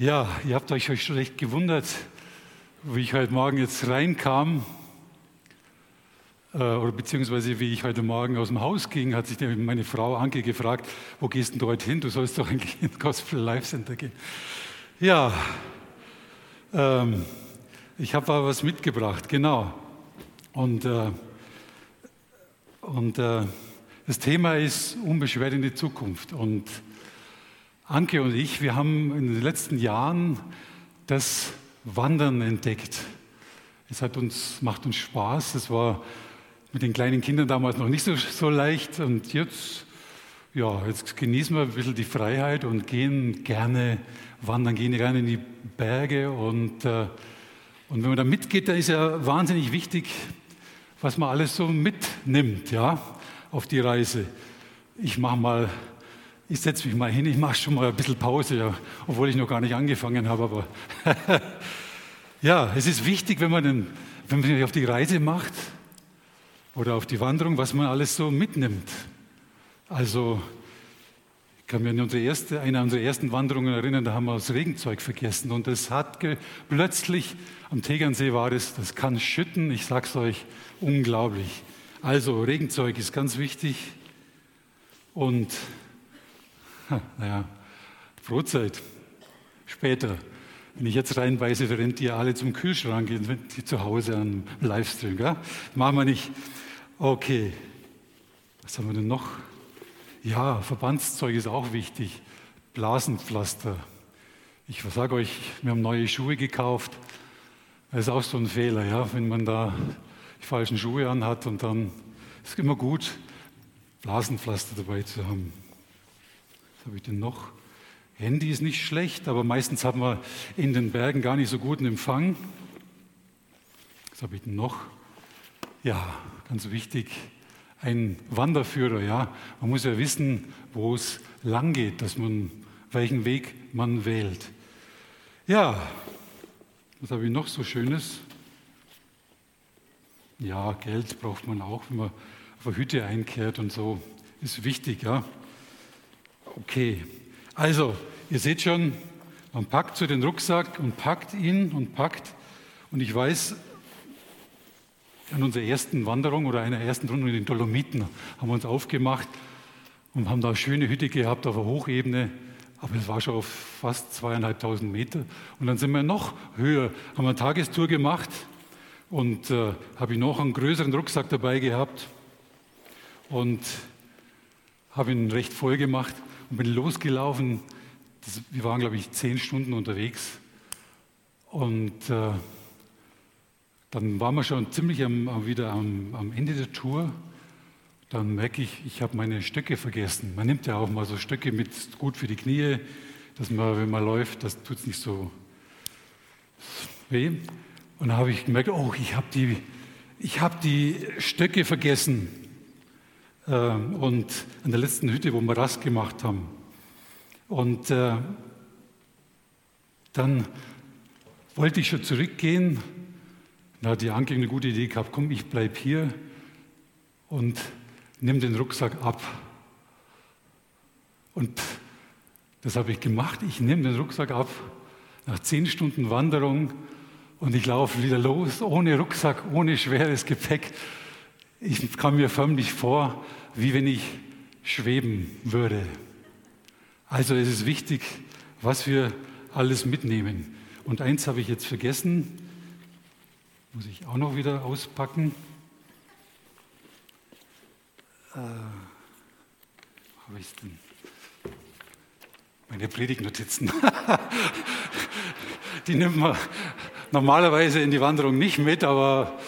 Ja, ihr habt euch schon recht gewundert, wie ich heute Morgen jetzt reinkam, äh, oder beziehungsweise wie ich heute Morgen aus dem Haus ging, hat sich meine Frau Anke gefragt, wo gehst denn du heute hin? Du sollst doch eigentlich ins Gospel Life Center gehen. Ja, ähm, ich habe aber was mitgebracht, genau. Und, äh, und äh, das Thema ist unbeschwert in die Zukunft. Und Anke und ich, wir haben in den letzten Jahren das Wandern entdeckt. Es hat uns, macht uns Spaß. Es war mit den kleinen Kindern damals noch nicht so, so leicht. Und jetzt, ja, jetzt genießen wir ein bisschen die Freiheit und gehen gerne wandern, gehen gerne in die Berge. Und, äh, und wenn man da mitgeht, da ist ja wahnsinnig wichtig, was man alles so mitnimmt, ja, auf die Reise. Ich mache mal ich setze mich mal hin, ich mache schon mal ein bisschen Pause, ja, obwohl ich noch gar nicht angefangen habe. Aber ja, es ist wichtig, wenn man, wenn man sich auf die Reise macht oder auf die Wanderung, was man alles so mitnimmt. Also, ich kann mich an unsere erste, eine unserer ersten Wanderungen erinnern, da haben wir das Regenzeug vergessen und es hat plötzlich, am Tegernsee war das, das kann schütten, ich sag's euch, unglaublich. Also, Regenzeug ist ganz wichtig und naja, Brotzeit. Später. Wenn ich jetzt reinweise, rennt ihr alle zum Kühlschrank, die zu Hause am Livestream. Gell? Machen wir nicht. Okay. Was haben wir denn noch? Ja, Verbandszeug ist auch wichtig. Blasenpflaster. Ich sage euch, wir haben neue Schuhe gekauft. Das ist auch so ein Fehler, ja? wenn man da die falschen Schuhe anhat und dann ist es immer gut, Blasenpflaster dabei zu haben. Habe ich denn noch? Handy ist nicht schlecht, aber meistens haben wir in den Bergen gar nicht so guten Empfang. Was habe ich denn noch? Ja, ganz wichtig, ein Wanderführer. Ja, man muss ja wissen, wo es lang geht, dass man welchen Weg man wählt. Ja, was habe ich noch so Schönes? Ja, Geld braucht man auch, wenn man auf eine Hütte einkehrt und so. Ist wichtig, ja. Okay, also ihr seht schon, man packt so den Rucksack und packt ihn und packt. Und ich weiß, an unserer ersten Wanderung oder einer ersten Runde in den Dolomiten haben wir uns aufgemacht und haben da eine schöne Hütte gehabt auf der Hochebene. Aber es war schon auf fast zweieinhalbtausend Meter. Und dann sind wir noch höher, haben eine Tagestour gemacht und äh, habe ich noch einen größeren Rucksack dabei gehabt und habe ihn recht voll gemacht und bin losgelaufen. Das, wir waren, glaube ich, zehn Stunden unterwegs. Und äh, dann waren wir schon ziemlich am, wieder am, am, Ende der Tour. Dann merke ich, ich habe meine Stöcke vergessen. Man nimmt ja auch mal so Stöcke mit, gut für die Knie, dass man, wenn man läuft, das tut es nicht so weh. Und dann habe ich gemerkt, oh, ich habe die, hab die Stöcke vergessen. Ähm, und an der letzten Hütte, wo wir Rast gemacht haben. Und äh, dann wollte ich schon zurückgehen. Da hat die Anke eine gute Idee gehabt, komm, ich bleibe hier und nimm den Rucksack ab. Und das habe ich gemacht. Ich nehme den Rucksack ab nach zehn Stunden Wanderung und ich laufe wieder los, ohne Rucksack, ohne schweres Gepäck. Ich kam mir förmlich vor, wie wenn ich schweben würde. Also es ist wichtig, was wir alles mitnehmen. Und eins habe ich jetzt vergessen, muss ich auch noch wieder auspacken. Äh, habe ich es denn? Meine Predigtnotizen. die nimmt man normalerweise in die Wanderung nicht mit, aber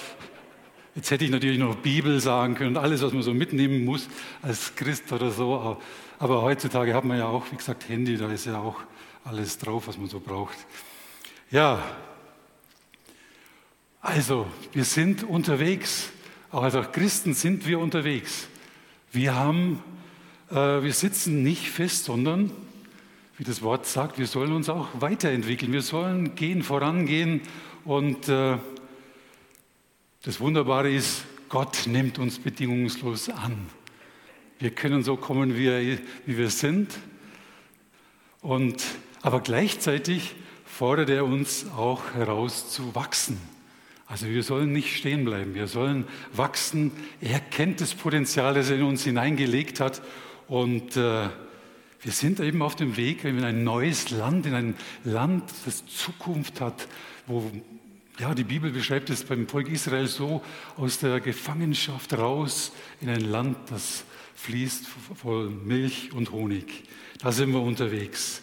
Jetzt hätte ich natürlich noch Bibel sagen können, alles, was man so mitnehmen muss als Christ oder so. Aber heutzutage hat man ja auch, wie gesagt, Handy, da ist ja auch alles drauf, was man so braucht. Ja, also wir sind unterwegs. Auch als Christen sind wir unterwegs. Wir haben, äh, wir sitzen nicht fest, sondern, wie das Wort sagt, wir sollen uns auch weiterentwickeln. Wir sollen gehen, vorangehen und äh, das Wunderbare ist, Gott nimmt uns bedingungslos an. Wir können so kommen, wie, wir sind. Und Aber gleichzeitig fordert er uns auch heraus zu wachsen. Also wir sollen nicht stehen bleiben, wir sollen wachsen. Er kennt das Potenzial, das er in uns hineingelegt hat. Und äh, wir sind eben auf dem Weg in ein neues Land, in ein Land, das Zukunft hat, wo ja, die Bibel beschreibt es beim Volk Israel so, aus der Gefangenschaft raus in ein Land, das fließt voll Milch und Honig. Da sind wir unterwegs.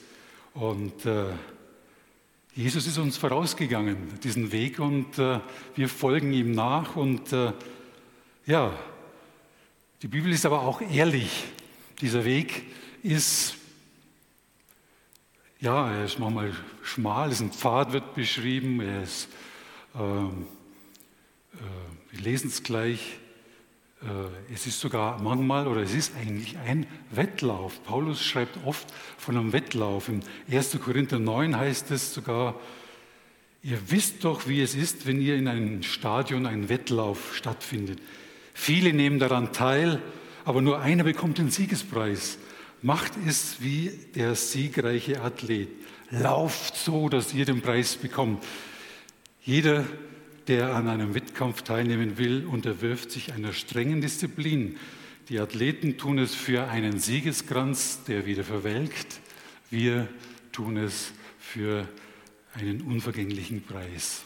Und äh, Jesus ist uns vorausgegangen, diesen Weg, und äh, wir folgen ihm nach. Und äh, ja, die Bibel ist aber auch ehrlich. Dieser Weg ist, ja, er ist manchmal schmal, ist ein Pfad wird beschrieben, er ist, ähm, äh, wir lesen es gleich, äh, es ist sogar manchmal oder es ist eigentlich ein Wettlauf. Paulus schreibt oft von einem Wettlauf. Im 1. Korinther 9 heißt es sogar, ihr wisst doch, wie es ist, wenn ihr in einem Stadion ein Wettlauf stattfindet. Viele nehmen daran teil, aber nur einer bekommt den Siegespreis. Macht es wie der siegreiche Athlet. Lauft so, dass ihr den Preis bekommt. Jeder der an einem Wettkampf teilnehmen will, unterwirft sich einer strengen Disziplin. Die Athleten tun es für einen Siegeskranz, der wieder verwelkt. Wir tun es für einen unvergänglichen Preis.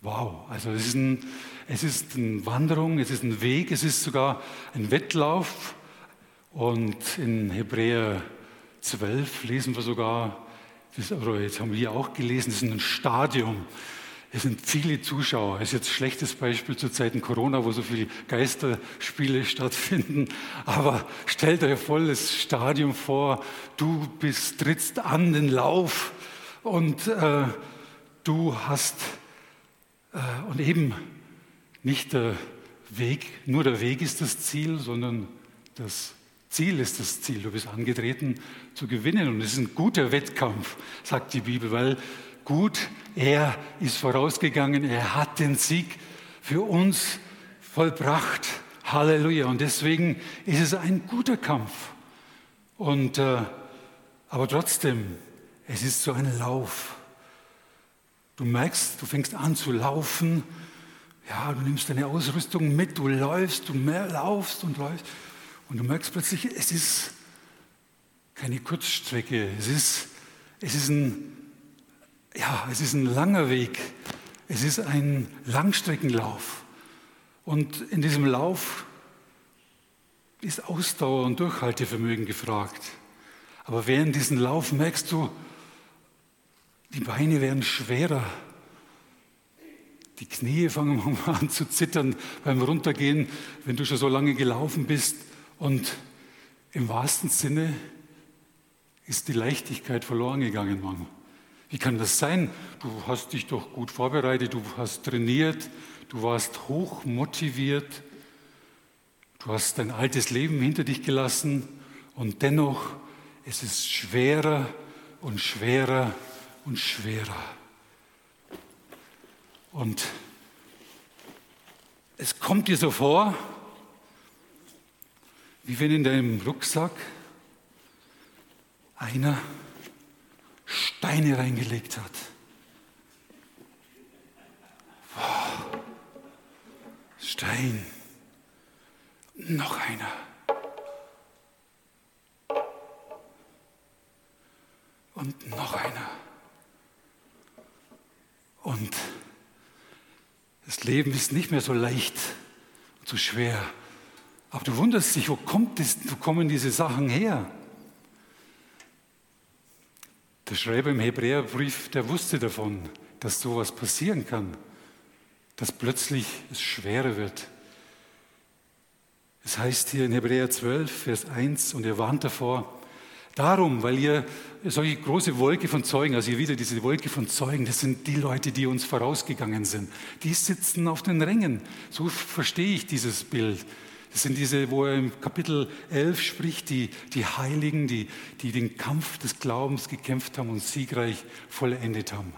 Wow, also es ist, ein, es ist eine Wanderung, es ist ein Weg, es ist sogar ein Wettlauf. Und in Hebräer 12 lesen wir sogar, das, oder jetzt haben wir auch gelesen, es ist ein Stadium. Es sind viele Zuschauer. Es ist jetzt ein schlechtes Beispiel zu Zeiten Corona, wo so viele Geisterspiele stattfinden. Aber stellt euch volles Stadion vor. Du bist, trittst an den Lauf und äh, du hast äh, und eben nicht der Weg, nur der Weg ist das Ziel, sondern das Ziel ist das Ziel. Du bist angetreten zu gewinnen und es ist ein guter Wettkampf, sagt die Bibel, weil gut, er ist vorausgegangen, er hat den Sieg für uns vollbracht. Halleluja. Und deswegen ist es ein guter Kampf. Und, äh, aber trotzdem, es ist so ein Lauf. Du merkst, du fängst an zu laufen. Ja, du nimmst deine Ausrüstung mit, du läufst, du mehr laufst und läufst. Und du merkst plötzlich, es ist keine Kurzstrecke. Es ist, es ist ein ja, es ist ein langer Weg. Es ist ein Langstreckenlauf. Und in diesem Lauf ist Ausdauer und Durchhaltevermögen gefragt. Aber während diesem Lauf merkst du, die Beine werden schwerer. Die Knie fangen an zu zittern beim Runtergehen, wenn du schon so lange gelaufen bist. Und im wahrsten Sinne ist die Leichtigkeit verloren gegangen, Mann. Wie kann das sein? Du hast dich doch gut vorbereitet, du hast trainiert, du warst hoch motiviert, du hast dein altes Leben hinter dich gelassen und dennoch es ist schwerer und schwerer und schwerer. Und es kommt dir so vor, wie wenn in deinem Rucksack einer Steine reingelegt hat. Wow. Stein. Noch einer. Und noch einer. Und das Leben ist nicht mehr so leicht und so schwer. Aber du wunderst dich, wo, kommt das, wo kommen diese Sachen her? Der Schreiber im Hebräerbrief, der wusste davon, dass sowas passieren kann, dass plötzlich es schwerer wird. Es heißt hier in Hebräer 12, Vers 1, und er warnt davor, darum, weil ihr solche große Wolke von Zeugen, also hier wieder diese Wolke von Zeugen, das sind die Leute, die uns vorausgegangen sind, die sitzen auf den Rängen. So verstehe ich dieses Bild. Das sind diese, wo er im Kapitel 11 spricht, die, die Heiligen, die, die den Kampf des Glaubens gekämpft haben und siegreich vollendet haben.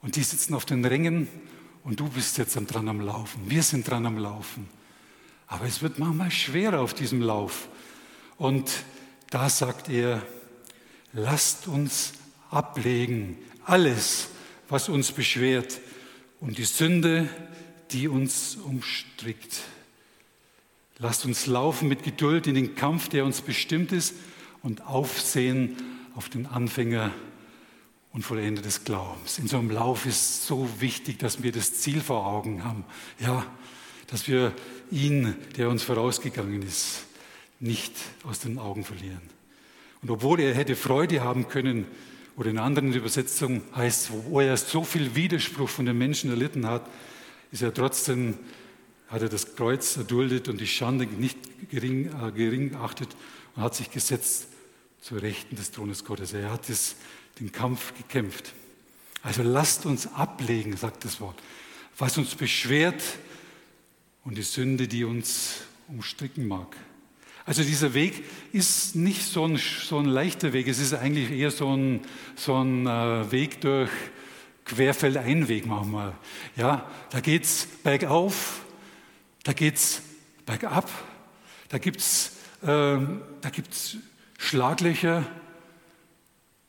Und die sitzen auf den Rängen und du bist jetzt dran am Laufen. Wir sind dran am Laufen. Aber es wird manchmal schwerer auf diesem Lauf. Und da sagt er, lasst uns ablegen alles, was uns beschwert und die Sünde, die uns umstrickt. Lasst uns laufen mit Geduld in den Kampf, der uns bestimmt ist und aufsehen auf den Anfänger und Vollender des Glaubens. In so einem Lauf ist so wichtig, dass wir das Ziel vor Augen haben. Ja, dass wir ihn, der uns vorausgegangen ist, nicht aus den Augen verlieren. Und obwohl er hätte Freude haben können, oder in anderen Übersetzungen heißt, wo er so viel Widerspruch von den Menschen erlitten hat, ist er trotzdem, hat er das Kreuz erduldet und die Schande nicht gering, äh, gering achtet und hat sich gesetzt zur Rechten des Thrones Gottes. Er hat das, den Kampf gekämpft. Also lasst uns ablegen, sagt das Wort, was uns beschwert und die Sünde, die uns umstricken mag. Also dieser Weg ist nicht so ein, so ein leichter Weg, es ist eigentlich eher so ein, so ein äh, Weg durch Querfeldeinweg manchmal. Ja, da geht es bergauf, da geht es bergab, da gibt es äh, gibt's Schlaglöcher,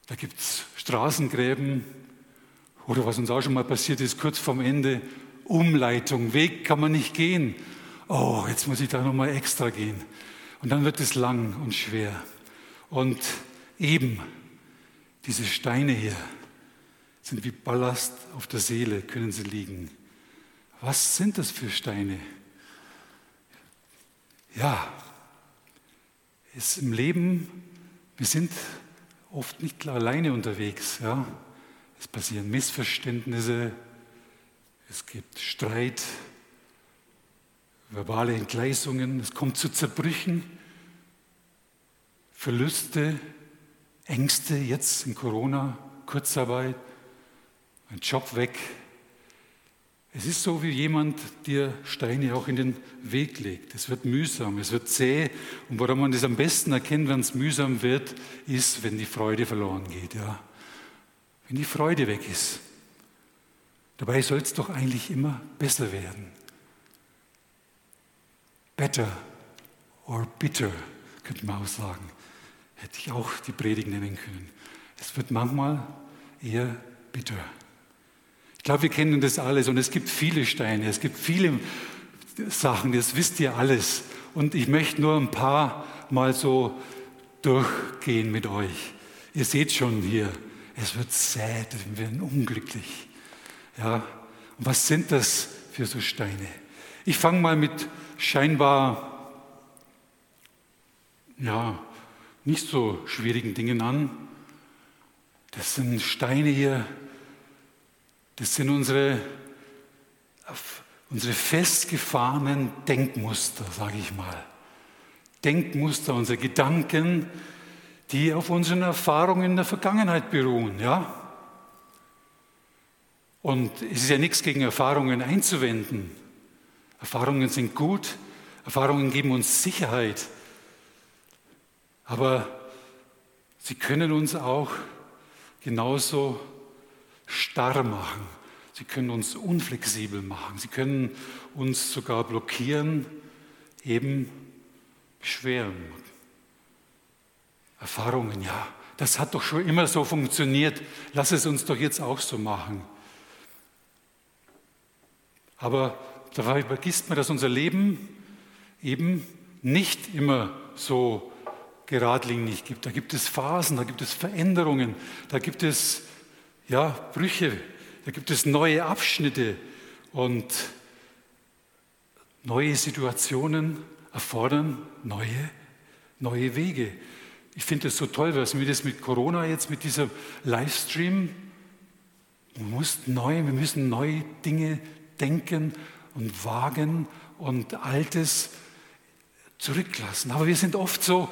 da gibt es Straßengräben oder was uns auch schon mal passiert ist, kurz vorm Ende, Umleitung, Weg kann man nicht gehen. Oh, jetzt muss ich da nochmal extra gehen. Und dann wird es lang und schwer. Und eben diese Steine hier sind wie Ballast auf der Seele, können sie liegen. Was sind das für Steine? Ja, es im Leben, wir sind oft nicht alleine unterwegs. Ja? Es passieren Missverständnisse, es gibt Streit, verbale Entgleisungen, es kommt zu Zerbrüchen, Verluste, Ängste jetzt in Corona, Kurzarbeit, ein Job weg. Es ist so, wie jemand dir Steine auch in den Weg legt. Es wird mühsam, es wird zäh. Und woran man das am besten erkennt, wenn es mühsam wird, ist, wenn die Freude verloren geht. Ja? Wenn die Freude weg ist. Dabei soll es doch eigentlich immer besser werden. Better or bitter, könnte man auch sagen. Hätte ich auch die Predigt nennen können. Es wird manchmal eher bitter. Ich glaube, wir kennen das alles und es gibt viele Steine, es gibt viele Sachen, das wisst ihr alles. Und ich möchte nur ein paar mal so durchgehen mit euch. Ihr seht schon hier, es wird sad, wir werden unglücklich. Ja, und was sind das für so Steine? Ich fange mal mit scheinbar ja, nicht so schwierigen Dingen an. Das sind Steine hier, das sind unsere, unsere festgefahrenen Denkmuster, sage ich mal. Denkmuster, unsere Gedanken, die auf unseren Erfahrungen in der Vergangenheit beruhen. Ja? Und es ist ja nichts gegen Erfahrungen einzuwenden. Erfahrungen sind gut, Erfahrungen geben uns Sicherheit, aber sie können uns auch genauso starr machen. Sie können uns unflexibel machen. Sie können uns sogar blockieren, eben beschweren. Erfahrungen, ja, das hat doch schon immer so funktioniert. Lass es uns doch jetzt auch so machen. Aber dabei vergisst man, dass unser Leben eben nicht immer so geradlinig gibt. Da gibt es Phasen, da gibt es Veränderungen, da gibt es ja, Brüche, da gibt es neue Abschnitte und neue Situationen erfordern neue, neue Wege. Ich finde es so toll, was wir das mit Corona jetzt, mit dieser Livestream, neu, wir müssen neue Dinge denken und wagen und Altes zurücklassen. Aber wir sind oft so,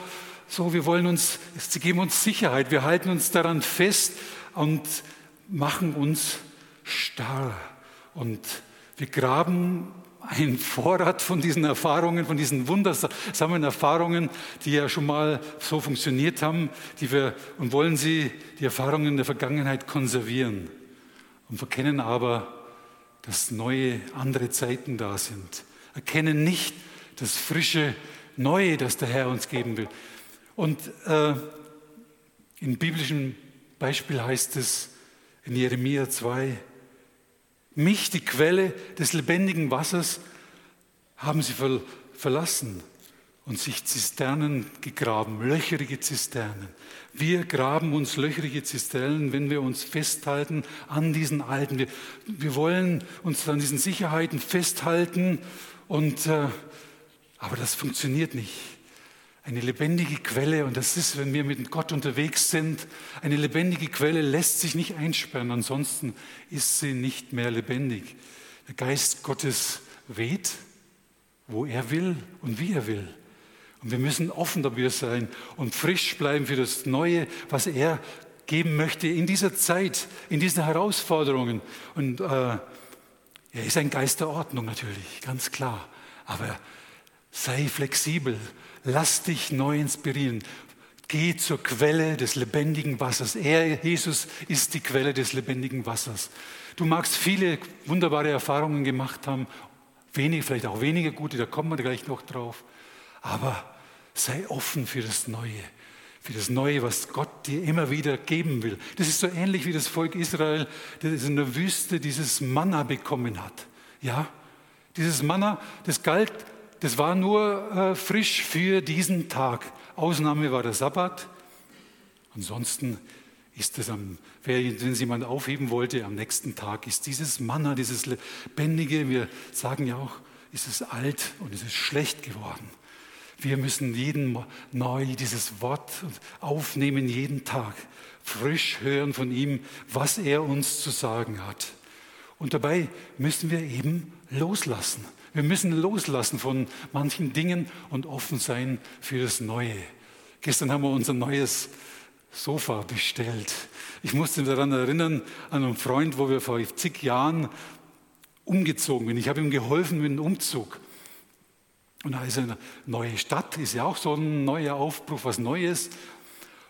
so wir wollen uns, sie geben uns Sicherheit, wir halten uns daran fest und machen uns starr. Und wir graben einen Vorrat von diesen Erfahrungen, von diesen wundersamen Erfahrungen, die ja schon mal so funktioniert haben, die wir, und wollen sie, die Erfahrungen der Vergangenheit konservieren und verkennen aber, dass neue, andere Zeiten da sind. Erkennen nicht das frische Neue, das der Herr uns geben will. Und äh, Im biblischen Beispiel heißt es in Jeremia 2, mich, die Quelle des lebendigen Wassers, haben sie verlassen und sich Zisternen gegraben, löcherige Zisternen. Wir graben uns löcherige Zisternen, wenn wir uns festhalten an diesen Alten. Wir, wir wollen uns an diesen Sicherheiten festhalten, und, äh, aber das funktioniert nicht. Eine lebendige Quelle, und das ist, wenn wir mit Gott unterwegs sind, eine lebendige Quelle lässt sich nicht einsperren, ansonsten ist sie nicht mehr lebendig. Der Geist Gottes weht, wo er will und wie er will. Und wir müssen offen dafür sein und frisch bleiben für das Neue, was er geben möchte in dieser Zeit, in diesen Herausforderungen. Und äh, er ist ein Geist der Ordnung natürlich, ganz klar. Aber sei flexibel, lass dich neu inspirieren. Geh zur Quelle des lebendigen Wassers. Er, Jesus, ist die Quelle des lebendigen Wassers. Du magst viele wunderbare Erfahrungen gemacht haben, wenige, vielleicht auch weniger gute, da kommen wir gleich noch drauf. Aber sei offen für das Neue, für das Neue, was Gott dir immer wieder geben will. Das ist so ähnlich wie das Volk Israel, das in der Wüste dieses Manna bekommen hat. Ja, dieses Manna, das galt, das war nur äh, frisch für diesen Tag. Ausnahme war der Sabbat. Ansonsten ist es am, wenn es jemand aufheben wollte, am nächsten Tag ist dieses Manna, dieses Lebendige, wir sagen ja auch, ist es alt und es ist schlecht geworden. Wir müssen jeden neu dieses Wort aufnehmen, jeden Tag, frisch hören von ihm, was er uns zu sagen hat. Und dabei müssen wir eben loslassen. Wir müssen loslassen von manchen Dingen und offen sein für das Neue. Gestern haben wir unser neues Sofa bestellt. Ich musste daran erinnern, an einen Freund, wo wir vor zig Jahren umgezogen sind. Ich habe ihm geholfen mit dem Umzug. Und da ist eine neue Stadt, ist ja auch so ein neuer Aufbruch, was Neues.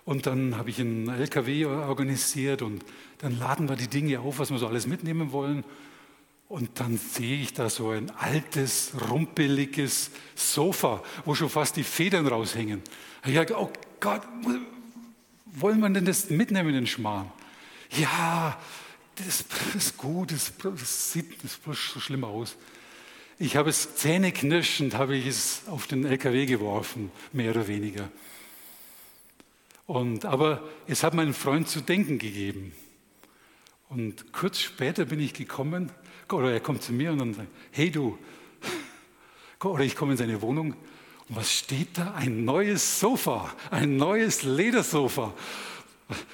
Und dann habe ich einen LKW organisiert und dann laden wir die Dinge auf, was wir so alles mitnehmen wollen. Und dann sehe ich da so ein altes, rumpeliges Sofa, wo schon fast die Federn raushängen. Ich dachte, oh Gott, wollen wir denn das mitnehmen, den Schmarrn? Ja, das ist gut, das, sieht das so schlimm aus. Ich habe es zähneknirschend, habe ich es auf den LKW geworfen, mehr oder weniger. Und, aber es hat meinen Freund zu denken gegeben. Und kurz später bin ich gekommen, oder er kommt zu mir und dann sagt, hey du, oder ich komme in seine Wohnung und was steht da? Ein neues Sofa, ein neues Ledersofa.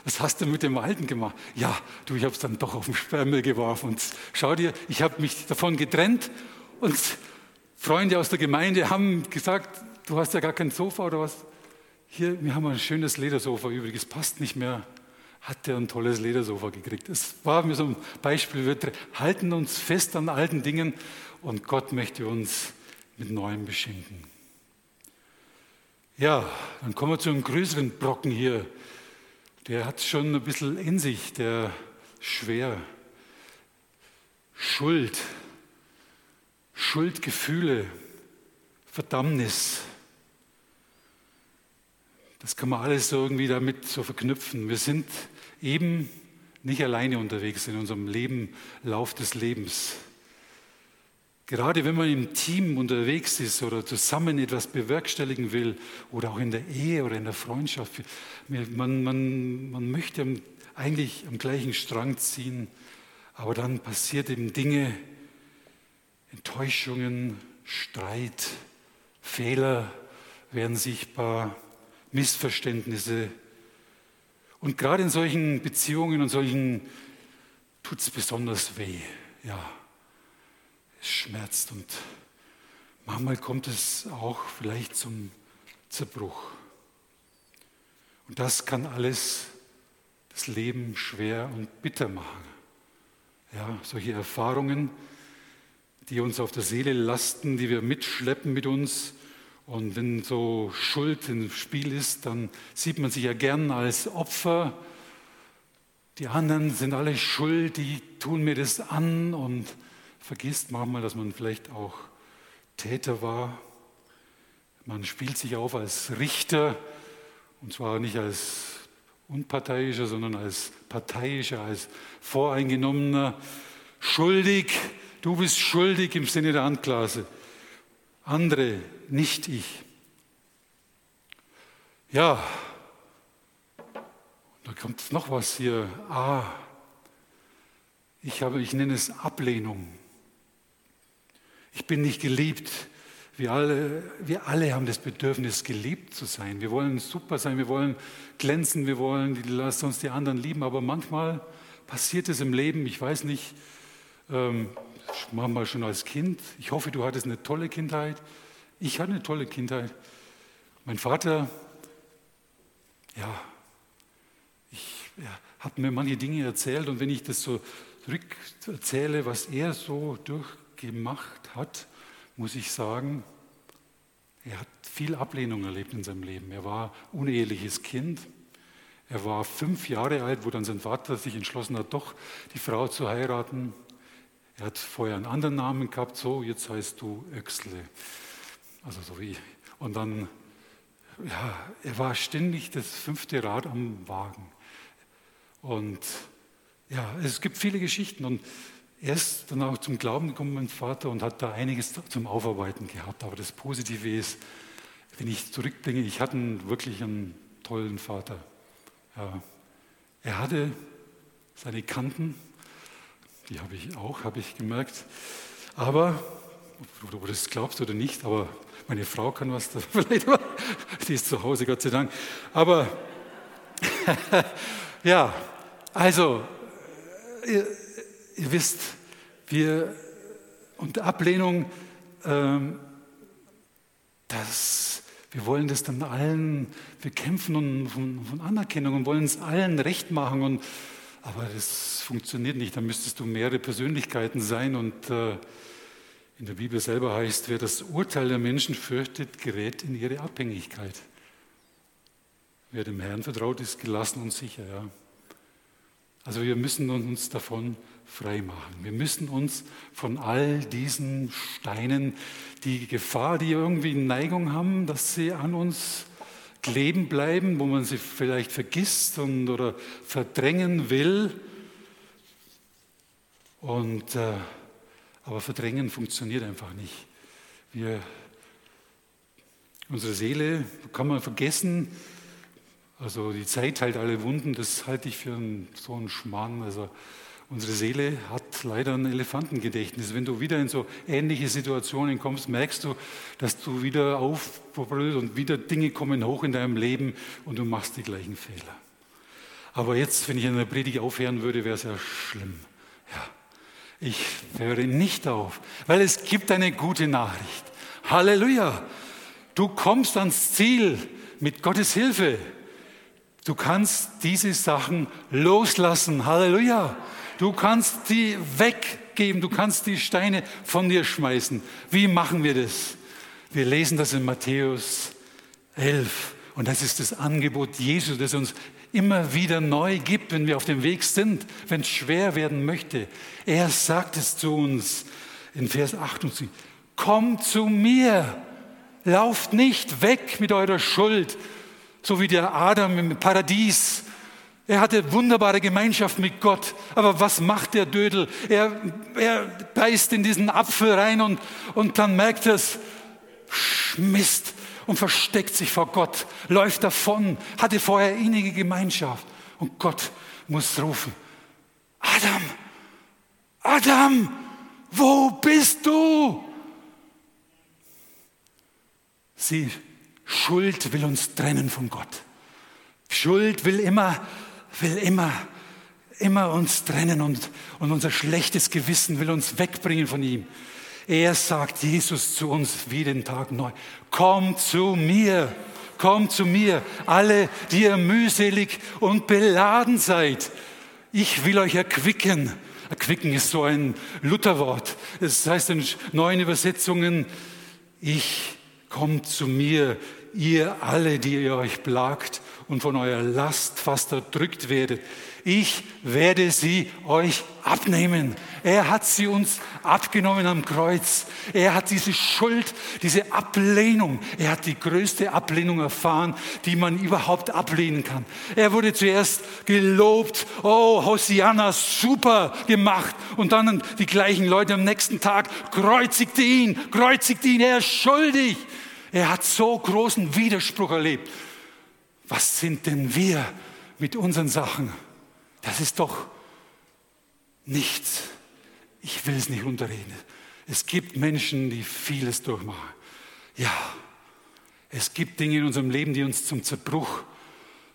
Was hast du mit dem alten gemacht? Ja, du, ich habe es dann doch auf den Sperrmüll geworfen. Und schau dir, ich habe mich davon getrennt und Freunde aus der Gemeinde haben gesagt, du hast ja gar kein Sofa oder was. Hier, wir haben ein schönes Ledersofa übrigens, passt nicht mehr. Hat der ein tolles Ledersofa gekriegt. Es war mir so ein Beispiel, wir halten uns fest an alten Dingen und Gott möchte uns mit Neuem beschenken. Ja, dann kommen wir zu einem größeren Brocken hier. Der hat schon ein bisschen in sich, der schwer. Schuld. Schuldgefühle, Verdammnis. Das kann man alles irgendwie damit so verknüpfen. Wir sind eben nicht alleine unterwegs in unserem Leben, Lauf des Lebens. Gerade wenn man im Team unterwegs ist oder zusammen etwas bewerkstelligen will oder auch in der Ehe oder in der Freundschaft, man, man, man möchte eigentlich am gleichen Strang ziehen, aber dann passiert eben Dinge, Enttäuschungen, Streit, Fehler werden sichtbar, Missverständnisse. Und gerade in solchen Beziehungen und solchen tut es besonders weh. Ja, es schmerzt und manchmal kommt es auch vielleicht zum Zerbruch. Und das kann alles das Leben schwer und bitter machen. Ja, solche Erfahrungen die uns auf der Seele lasten, die wir mitschleppen mit uns. Und wenn so Schuld im Spiel ist, dann sieht man sich ja gern als Opfer. Die anderen sind alle schuld, die tun mir das an und vergisst manchmal, dass man vielleicht auch Täter war. Man spielt sich auf als Richter und zwar nicht als unparteiischer, sondern als parteiischer, als voreingenommener, schuldig. Du bist schuldig im Sinne der Anklage. Andere, nicht ich. Ja, da kommt noch was hier. Ah, ich, habe, ich nenne es Ablehnung. Ich bin nicht geliebt. Wir alle, wir alle haben das Bedürfnis, geliebt zu sein. Wir wollen super sein, wir wollen glänzen, wir wollen, lass uns die anderen lieben. Aber manchmal passiert es im Leben, ich weiß nicht, ähm, manchmal schon als Kind. Ich hoffe, du hattest eine tolle Kindheit. Ich hatte eine tolle Kindheit. Mein Vater, ja, ich ja, hat mir manche Dinge erzählt und wenn ich das so zurück erzähle, was er so durchgemacht hat, muss ich sagen, er hat viel Ablehnung erlebt in seinem Leben. Er war uneheliches Kind. Er war fünf Jahre alt, wo dann sein Vater sich entschlossen hat, doch die Frau zu heiraten. Er hat vorher einen anderen Namen gehabt, so, jetzt heißt du Öxle. Also so wie. Und dann, ja, er war ständig das fünfte Rad am Wagen. Und ja, es gibt viele Geschichten und er ist dann auch zum Glauben gekommen, mein Vater, und hat da einiges zum Aufarbeiten gehabt. Aber das Positive ist, wenn ich zurückbringe, ich hatte wirklich einen tollen Vater. Ja, er hatte seine Kanten, die habe ich auch, habe ich gemerkt. Aber, ob du das glaubst oder nicht, aber meine Frau kann was da vielleicht, die ist zu Hause, Gott sei Dank. Aber ja, also ihr, ihr wisst, wir und Ablehnung, ähm, das, wir wollen das dann allen, wir kämpfen von, von Anerkennung und wollen es allen recht machen. Und, aber das funktioniert nicht, da müsstest du mehrere Persönlichkeiten sein. Und äh, in der Bibel selber heißt, wer das Urteil der Menschen fürchtet, gerät in ihre Abhängigkeit. Wer dem Herrn vertraut, ist gelassen und sicher. Ja. Also wir müssen uns davon frei machen. Wir müssen uns von all diesen Steinen, die Gefahr, die irgendwie Neigung haben, dass sie an uns kleben bleiben, wo man sie vielleicht vergisst und, oder verdrängen will. Und, äh, aber verdrängen funktioniert einfach nicht. Wir, unsere Seele kann man vergessen, also die Zeit heilt alle Wunden, das halte ich für einen, so einen Schmarrn. Also unsere Seele hat leider ein Elefantengedächtnis. Wenn du wieder in so ähnliche Situationen kommst, merkst du, dass du wieder aufbrüllst und wieder Dinge kommen hoch in deinem Leben und du machst die gleichen Fehler. Aber jetzt, wenn ich in der Predigt aufhören würde, wäre es ja schlimm. Ja, ich höre nicht auf, weil es gibt eine gute Nachricht. Halleluja! Du kommst ans Ziel mit Gottes Hilfe. Du kannst diese Sachen loslassen. Halleluja. Du kannst die weggeben. Du kannst die Steine von dir schmeißen. Wie machen wir das? Wir lesen das in Matthäus 11. Und das ist das Angebot Jesu, das uns immer wieder neu gibt, wenn wir auf dem Weg sind, wenn es schwer werden möchte. Er sagt es zu uns in Vers 28. Kommt zu mir. Lauft nicht weg mit eurer Schuld so wie der Adam im Paradies. Er hatte wunderbare Gemeinschaft mit Gott. Aber was macht der Dödel? Er, er beißt in diesen Apfel rein und, und dann merkt er es, Mist, und versteckt sich vor Gott, läuft davon, hatte vorher innige Gemeinschaft. Und Gott muss rufen, Adam, Adam, wo bist du? Sie Schuld will uns trennen von Gott. Schuld will immer, will immer, immer uns trennen und, und unser schlechtes Gewissen will uns wegbringen von ihm. Er sagt Jesus zu uns jeden Tag neu, komm zu mir, komm zu mir, alle, die ihr mühselig und beladen seid. Ich will euch erquicken. Erquicken ist so ein Lutherwort. Es heißt in neuen Übersetzungen, ich Kommt zu mir, ihr alle, die ihr euch plagt und von eurer Last fast erdrückt werdet. ich werde sie euch abnehmen. Er hat sie uns abgenommen am Kreuz. Er hat diese Schuld, diese Ablehnung, er hat die größte Ablehnung erfahren, die man überhaupt ablehnen kann. Er wurde zuerst gelobt, oh Hosianna, super gemacht. Und dann die gleichen Leute am nächsten Tag kreuzigte ihn, kreuzigte ihn, er ist schuldig. Er hat so großen Widerspruch erlebt. Was sind denn wir mit unseren Sachen? Das ist doch nichts. Ich will es nicht unterreden. Es gibt Menschen, die vieles durchmachen. Ja, es gibt Dinge in unserem Leben, die uns zum Zerbruch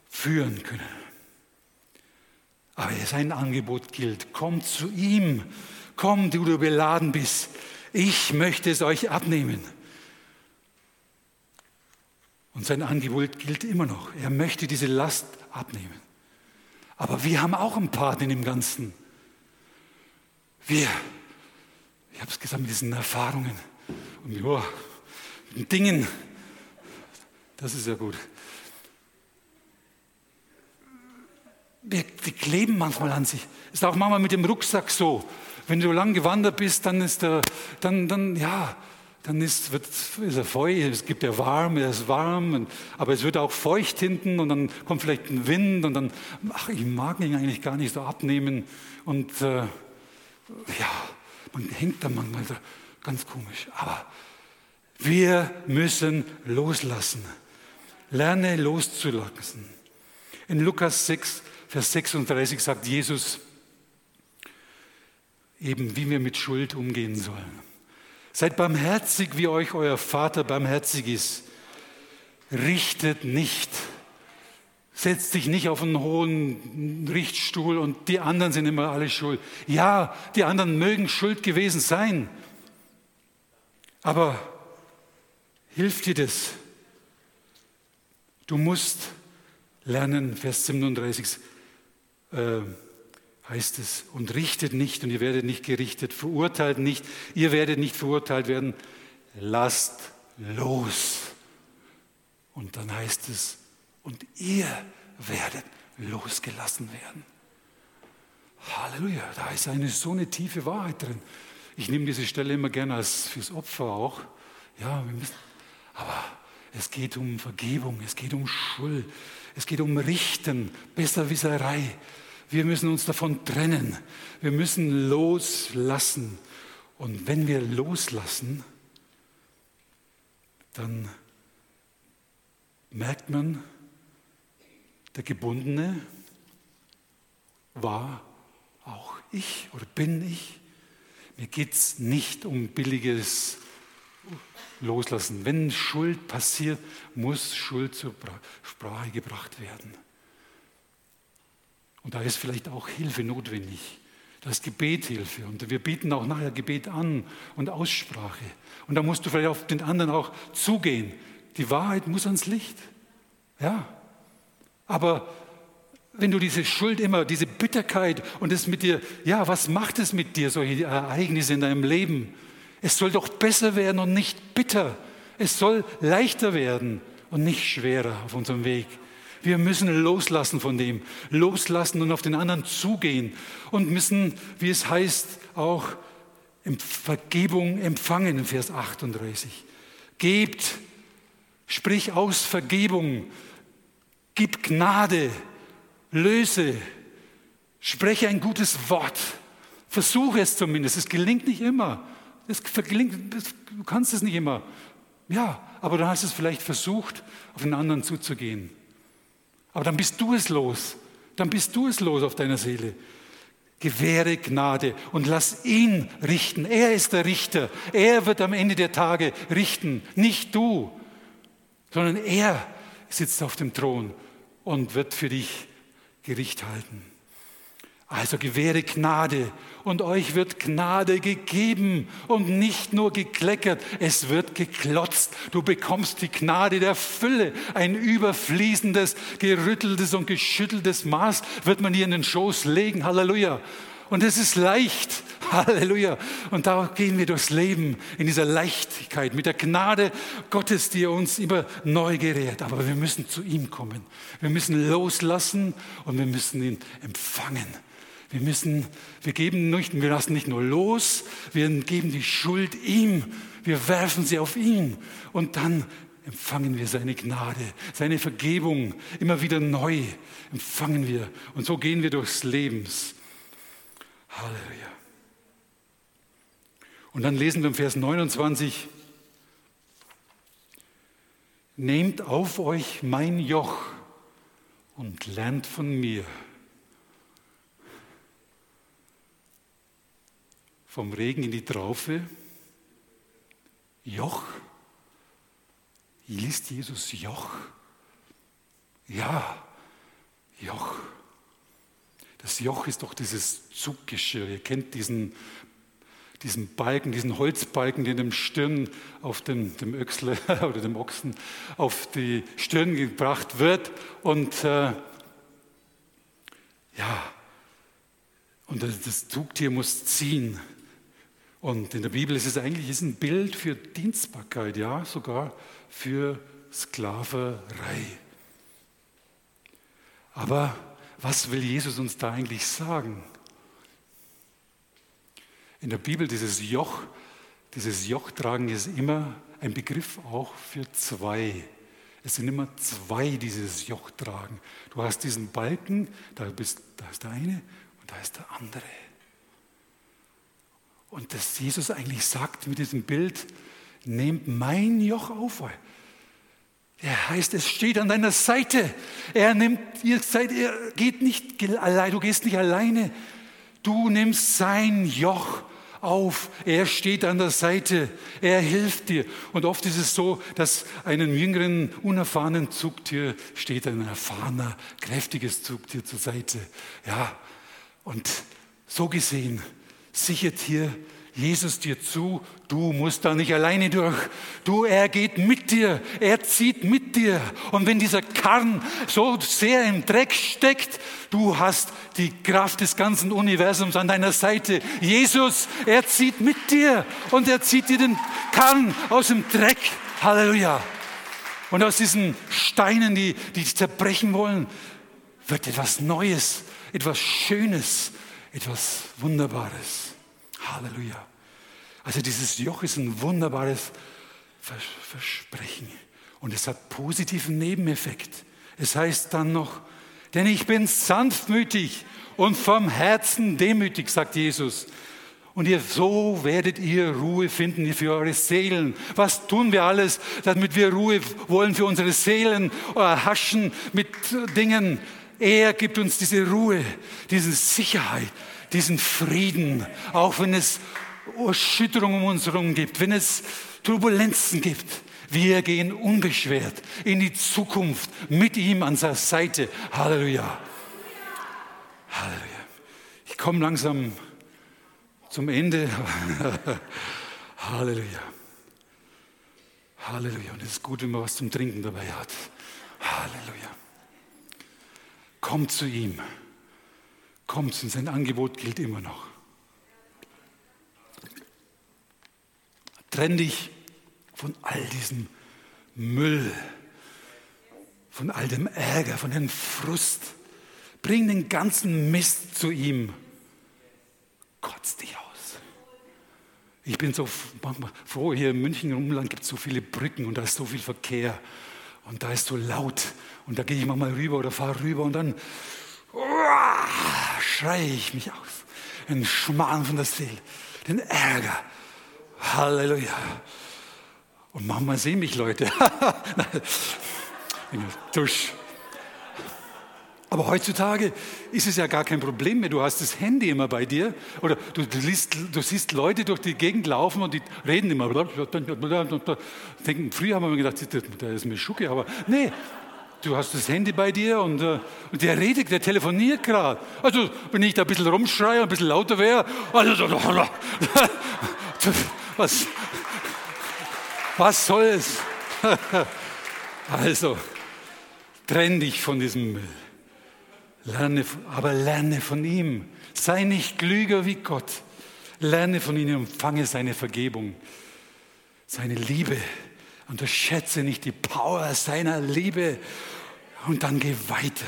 führen können. Aber sein Angebot gilt. Kommt zu ihm. Komm, du, du beladen bist. Ich möchte es euch abnehmen. Und sein Angebot gilt immer noch. Er möchte diese Last abnehmen. Aber wir haben auch ein Part in dem Ganzen. Wir, ich habe es gesagt, mit diesen Erfahrungen und ja, mit Dingen, das ist ja gut. Wir, die kleben manchmal an sich. Ist auch manchmal mit dem Rucksack so. Wenn du lang gewandert bist, dann ist der, dann, dann, ja, dann ist, wird, ist er feucht, es gibt ja warm, er ist warm, und, aber es wird auch feucht hinten und dann kommt vielleicht ein Wind und dann, ach, ich mag ihn eigentlich gar nicht so abnehmen und äh, ja, man hängt da manchmal da, ganz komisch. Aber wir müssen loslassen. Lerne loszulassen. In Lukas 6, Vers 36 sagt Jesus eben, wie wir mit Schuld umgehen sollen. Seid barmherzig, wie euch euer Vater barmherzig ist. Richtet nicht. Setzt dich nicht auf einen hohen Richtstuhl und die anderen sind immer alle schuld. Ja, die anderen mögen schuld gewesen sein. Aber hilft dir das? Du musst lernen, Vers 37, äh, heißt es, und richtet nicht und ihr werdet nicht gerichtet, verurteilt nicht, ihr werdet nicht verurteilt werden, lasst los. Und dann heißt es, und ihr werdet losgelassen werden. Halleluja, da ist eine so eine tiefe Wahrheit drin. Ich nehme diese Stelle immer gerne als fürs Opfer auch. Ja, müssen, aber es geht um Vergebung, es geht um Schuld, es geht um Richten, Besserwisserei. Wir müssen uns davon trennen. Wir müssen loslassen. Und wenn wir loslassen, dann merkt man, der Gebundene war auch ich oder bin ich. Mir geht es nicht um billiges Loslassen. Wenn Schuld passiert, muss Schuld zur Sprache gebracht werden. Und da ist vielleicht auch Hilfe notwendig. Da ist Gebet Hilfe. Und wir bieten auch nachher Gebet an und Aussprache. Und da musst du vielleicht auf den anderen auch zugehen. Die Wahrheit muss ans Licht. Ja. Aber wenn du diese Schuld immer, diese Bitterkeit und es mit dir, ja, was macht es mit dir, solche Ereignisse in deinem Leben? Es soll doch besser werden und nicht bitter. Es soll leichter werden und nicht schwerer auf unserem Weg. Wir müssen loslassen von dem, loslassen und auf den anderen zugehen und müssen, wie es heißt, auch Vergebung empfangen in Vers 38. Gebt, sprich aus Vergebung, gib Gnade, löse, spreche ein gutes Wort, versuche es zumindest. Es gelingt nicht immer. Es gelingt, du kannst es nicht immer. Ja, aber dann hast du es vielleicht versucht, auf den anderen zuzugehen. Aber dann bist du es los. Dann bist du es los auf deiner Seele. Gewähre Gnade und lass ihn richten. Er ist der Richter. Er wird am Ende der Tage richten, nicht du, sondern er sitzt auf dem Thron und wird für dich Gericht halten. Also gewähre Gnade und euch wird Gnade gegeben und nicht nur gekleckert, es wird geklotzt. Du bekommst die Gnade der Fülle, ein überfließendes, gerütteltes und geschütteltes Maß wird man dir in den Schoß legen. Halleluja. Und es ist leicht. Halleluja. Und da gehen wir durchs Leben in dieser Leichtigkeit, mit der Gnade Gottes, die er uns immer neu gerät. Aber wir müssen zu ihm kommen. Wir müssen loslassen und wir müssen ihn empfangen. Wir müssen, wir geben nicht, wir lassen nicht nur los, wir geben die Schuld ihm. Wir werfen sie auf ihn. Und dann empfangen wir seine Gnade, seine Vergebung immer wieder neu empfangen wir. Und so gehen wir durchs Lebens. Halleluja. Und dann lesen wir im Vers 29, Nehmt auf euch mein Joch und lernt von mir. Vom Regen in die Traufe. Joch. Liest Jesus Joch? Ja, Joch. Das Joch ist doch dieses Zuggeschirr. Ihr kennt diesen, diesen Balken, diesen Holzbalken, den dem Stirn auf dem, dem Öchsle oder dem Ochsen auf die Stirn gebracht wird. Und äh, ja, und das Zugtier muss ziehen. Und in der Bibel ist es eigentlich ist ein Bild für Dienstbarkeit, ja, sogar für Sklaverei. Aber was will Jesus uns da eigentlich sagen? In der Bibel dieses Joch, dieses Jochtragen ist immer ein Begriff auch für zwei. Es sind immer zwei, die dieses Joch tragen. Du hast diesen Balken, da, bist, da ist der eine und da ist der andere. Und dass Jesus eigentlich sagt mit diesem Bild, nehmt mein Joch auf. Er heißt, es steht an deiner Seite. Er nimmt, ihr seid, er geht nicht allein, du gehst nicht alleine. Du nimmst sein Joch auf. Er steht an der Seite. Er hilft dir. Und oft ist es so, dass einem jüngeren, unerfahrenen Zugtier steht ein erfahrener, kräftiges Zugtier zur Seite. Ja. Und so gesehen sichert hier Jesus dir zu, du musst da nicht alleine durch. Du, er geht mit dir, er zieht mit dir. Und wenn dieser Karren so sehr im Dreck steckt, du hast die Kraft des ganzen Universums an deiner Seite. Jesus, er zieht mit dir und er zieht dir den Karren aus dem Dreck. Halleluja. Und aus diesen Steinen, die, die zerbrechen wollen, wird etwas Neues, etwas Schönes, etwas Wunderbares. Halleluja. Also dieses Joch ist ein wunderbares Versprechen und es hat positiven Nebeneffekt. Es heißt dann noch, denn ich bin sanftmütig und vom Herzen demütig, sagt Jesus. Und ihr, so werdet ihr Ruhe finden für eure Seelen. Was tun wir alles, damit wir Ruhe wollen für unsere Seelen, erhaschen mit Dingen? Er gibt uns diese Ruhe, diese Sicherheit, diesen Frieden, auch wenn es Erschütterungen um uns herum gibt, wenn es Turbulenzen gibt. Wir gehen unbeschwert in die Zukunft mit ihm an seiner Seite. Halleluja. Halleluja. Ich komme langsam zum Ende. Halleluja. Halleluja. Und es ist gut, wenn man was zum Trinken dabei hat. Halleluja. Kommt zu ihm kommt und sein Angebot gilt immer noch. Trenn dich von all diesem Müll, von all dem Ärger, von dem Frust. Bring den ganzen Mist zu ihm. Kotz dich aus. Ich bin so froh, hier in München im Umland gibt es so viele Brücken und da ist so viel Verkehr und da ist so laut und da gehe ich manchmal rüber oder fahre rüber und dann schreie ich mich aus. Den Schmarrn von der Seele, den Ärger. Halleluja. Und manchmal sehen mich Leute. Tusch. Aber heutzutage ist es ja gar kein Problem mehr. Du hast das Handy immer bei dir. Oder du, liest, du siehst Leute durch die Gegend laufen und die reden immer. Denken, früher haben wir gedacht, der ist mir Schucke, aber nee, Du hast das Handy bei dir und, äh, und der redet, der telefoniert gerade. Also, wenn ich da ein bisschen rumschreie, ein bisschen lauter wäre, also, was, was soll es? Also, trenn dich von diesem Müll. Lerne, aber lerne von ihm. Sei nicht klüger wie Gott. Lerne von ihm, empfange seine Vergebung, seine Liebe. Unterschätze nicht die Power seiner Liebe und dann geh weiter.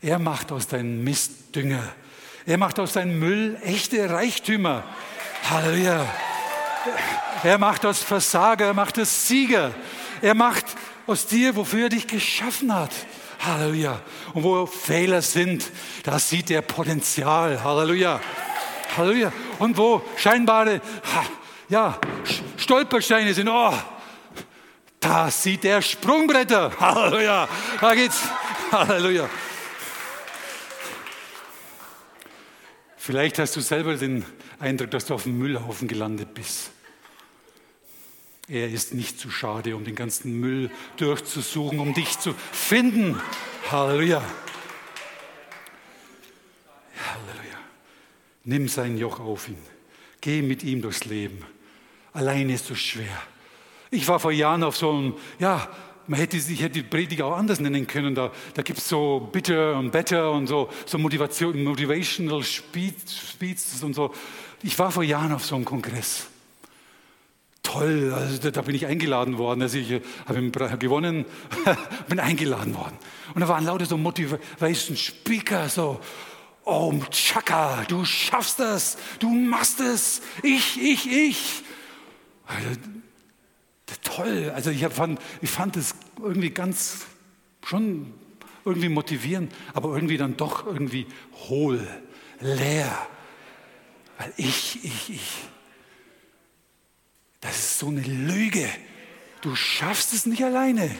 Er macht aus deinem Mist Dünger. Er macht aus deinem Müll echte Reichtümer. Halleluja. Er macht aus Versager, er macht aus Sieger. Er macht aus dir, wofür er dich geschaffen hat. Halleluja. Und wo Fehler sind, da sieht er Potenzial. Halleluja. Halleluja. Und wo scheinbare, ja, Stolpersteine sind, oh, da sieht er Sprungbretter. Halleluja. Da geht's. Halleluja. Vielleicht hast du selber den Eindruck, dass du auf dem Müllhaufen gelandet bist. Er ist nicht zu schade, um den ganzen Müll durchzusuchen, um dich zu finden. Halleluja. Halleluja. Nimm sein Joch auf ihn. Geh mit ihm durchs Leben. Alleine ist so schwer. Ich war vor Jahren auf so einem, ja, man hätte, ich hätte die Predigt auch anders nennen können. Da, da gibt es so Bitter und Better und so, so Motivation, Motivational Speeches und so. Ich war vor Jahren auf so einem Kongress toll, also da, bin ich eingeladen worden. Also ich äh, habe gewonnen, bin eingeladen worden. Und da waren lauter so Motivation Speaker, so, oh Chaka, du schaffst das, du machst es, ich, ich, ich. Also, toll, also ich fand, ich fand es irgendwie ganz, schon irgendwie motivierend, aber irgendwie dann doch irgendwie hohl, leer. Weil ich, ich, ich. Das ist so eine Lüge. Du schaffst es nicht alleine.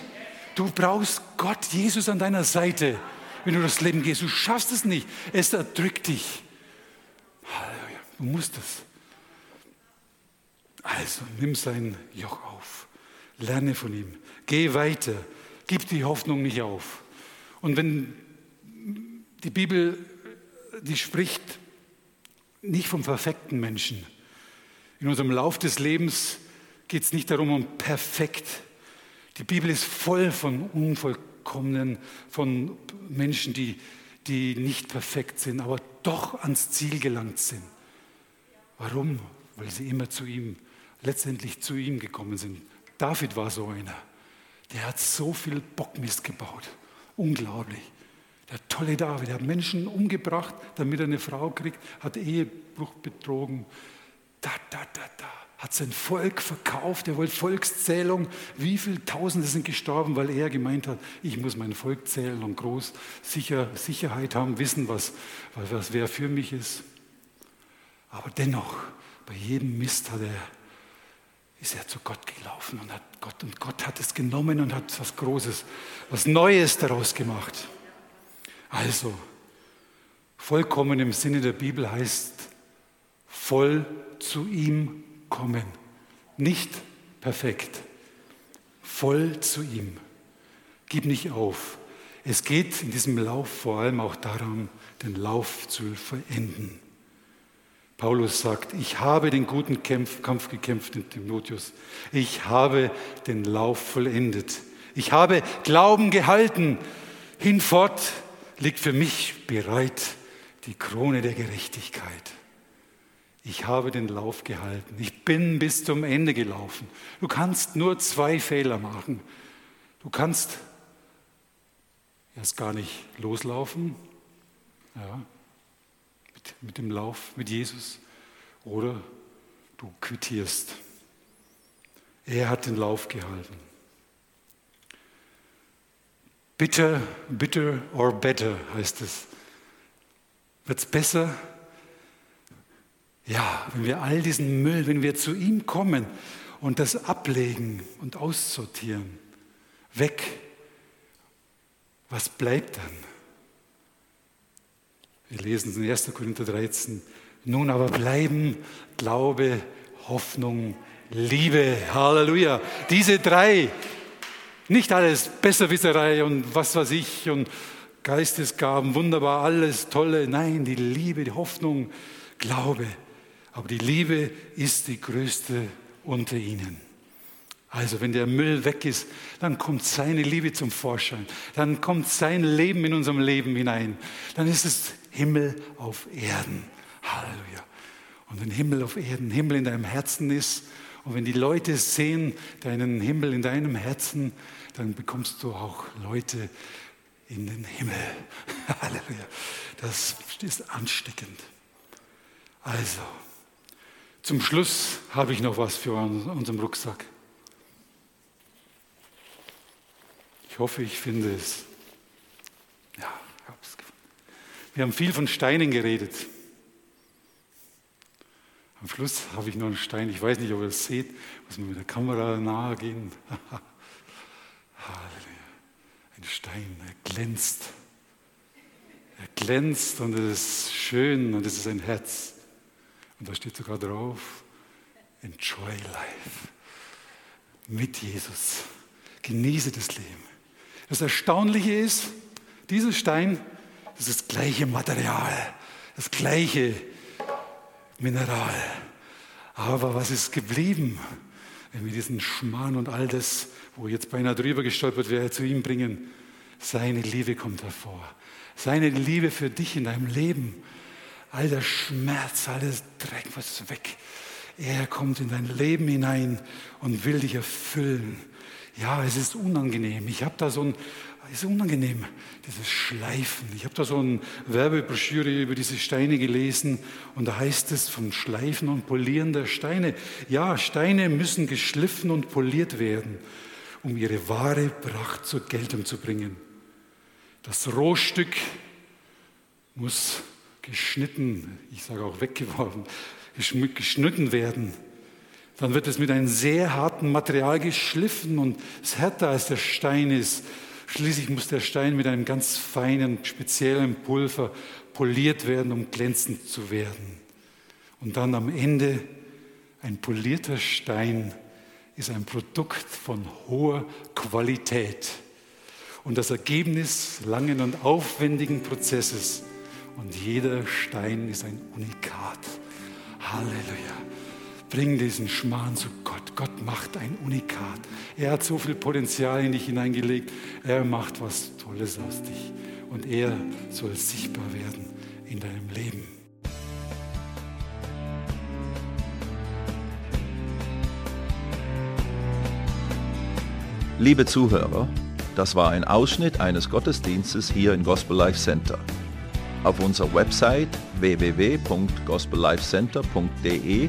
Du brauchst Gott, Jesus an deiner Seite, wenn du das Leben gehst. Du schaffst es nicht. Es erdrückt dich. Halleluja. Du musst es. Also nimm sein Joch auf. Lerne von ihm. Geh weiter. Gib die Hoffnung nicht auf. Und wenn die Bibel, die spricht nicht vom perfekten Menschen, in unserem Lauf des Lebens geht es nicht darum, um perfekt. Die Bibel ist voll von Unvollkommenen, von Menschen, die, die nicht perfekt sind, aber doch ans Ziel gelangt sind. Warum? Weil sie immer zu ihm, letztendlich zu ihm gekommen sind. David war so einer. Der hat so viel Bockmist gebaut. Unglaublich. Der tolle David, der hat Menschen umgebracht, damit er eine Frau kriegt, hat Ehebruch betrogen, da, da, da, da, hat sein Volk verkauft, er wollte Volkszählung. Wie viele Tausende sind gestorben, weil er gemeint hat, ich muss mein Volk zählen und groß sicher, Sicherheit haben, wissen, was, was wer für mich ist. Aber dennoch, bei jedem Mist hat er, ist er zu Gott gelaufen und hat Gott, und Gott hat es genommen und hat was Großes, was Neues daraus gemacht. Also, vollkommen im Sinne der Bibel heißt voll zu ihm kommen. Nicht perfekt, voll zu ihm. Gib nicht auf. Es geht in diesem Lauf vor allem auch darum, den Lauf zu verenden. Paulus sagt, ich habe den guten Kampf, Kampf gekämpft in Timotheus. Ich habe den Lauf vollendet. Ich habe Glauben gehalten. Hinfort liegt für mich bereit die Krone der Gerechtigkeit ich habe den Lauf gehalten. Ich bin bis zum Ende gelaufen. Du kannst nur zwei Fehler machen. Du kannst erst gar nicht loslaufen, ja, mit, dem Lauf mit Jesus, oder du quittierst. Er hat den Lauf gehalten. Bitter, bitter or better heißt es. Wird es besser? Ja, wenn wir all diesen Müll, wenn wir zu ihm kommen und das ablegen und aussortieren, weg, was bleibt dann? Wir lesen es in 1. Korinther 13. Nun aber bleiben Glaube, Hoffnung, Liebe. Halleluja. Diese drei. Nicht alles Besserwisserei und was weiß ich und Geistesgaben, wunderbar, alles Tolle. Nein, die Liebe, die Hoffnung, Glaube. Aber die Liebe ist die größte unter ihnen. Also wenn der Müll weg ist, dann kommt seine Liebe zum Vorschein. Dann kommt sein Leben in unserem Leben hinein. Dann ist es Himmel auf Erden. Halleluja. Und ein Himmel auf Erden, Himmel in deinem Herzen ist. Und wenn die Leute sehen deinen Himmel in deinem Herzen, dann bekommst du auch Leute in den Himmel. Halleluja. Das ist ansteckend. Also, zum Schluss habe ich noch was für unseren Rucksack. Ich hoffe, ich finde es. Ja, ich habe es gefunden. Wir haben viel von Steinen geredet. Am Schluss habe ich noch einen Stein. Ich weiß nicht, ob ihr das seht. Muss man mit der Kamera nahe gehen. Halleluja. Ein Stein, er glänzt. Er glänzt und es ist schön und es ist ein Herz. Und da steht sogar drauf, enjoy life. Mit Jesus. Genieße das Leben. Das Erstaunliche ist, dieser Stein, das ist das gleiche Material, das gleiche Mineral. Aber was ist geblieben, wenn wir diesen Schmarrn und all das, wo jetzt beinahe drüber gestolpert wäre, zu ihm bringen? Seine Liebe kommt hervor. Seine Liebe für dich in deinem Leben. All der Schmerz, all das Dreck, was ist weg. Er kommt in dein Leben hinein und will dich erfüllen. Ja, es ist unangenehm. Ich habe da so ein, ist unangenehm, dieses Schleifen. Ich habe da so eine Werbebroschüre über diese Steine gelesen und da heißt es vom Schleifen und Polieren der Steine. Ja, Steine müssen geschliffen und poliert werden, um ihre wahre Pracht zur Geltung zu bringen. Das Rohstück muss geschnitten, ich sage auch weggeworfen, geschnitten werden. Dann wird es mit einem sehr harten Material geschliffen und es härter als der Stein ist. Schließlich muss der Stein mit einem ganz feinen, speziellen Pulver poliert werden, um glänzend zu werden. Und dann am Ende ein polierter Stein ist ein Produkt von hoher Qualität und das Ergebnis langen und aufwendigen Prozesses. Und jeder Stein ist ein Unikat. Halleluja. Bring diesen Schmarrn zu Gott. Gott macht ein Unikat. Er hat so viel Potenzial in dich hineingelegt. Er macht was Tolles aus dich. Und er soll sichtbar werden in deinem Leben. Liebe Zuhörer, das war ein Ausschnitt eines Gottesdienstes hier im Gospel Life Center. Auf unserer Website www.gospellifecenter.de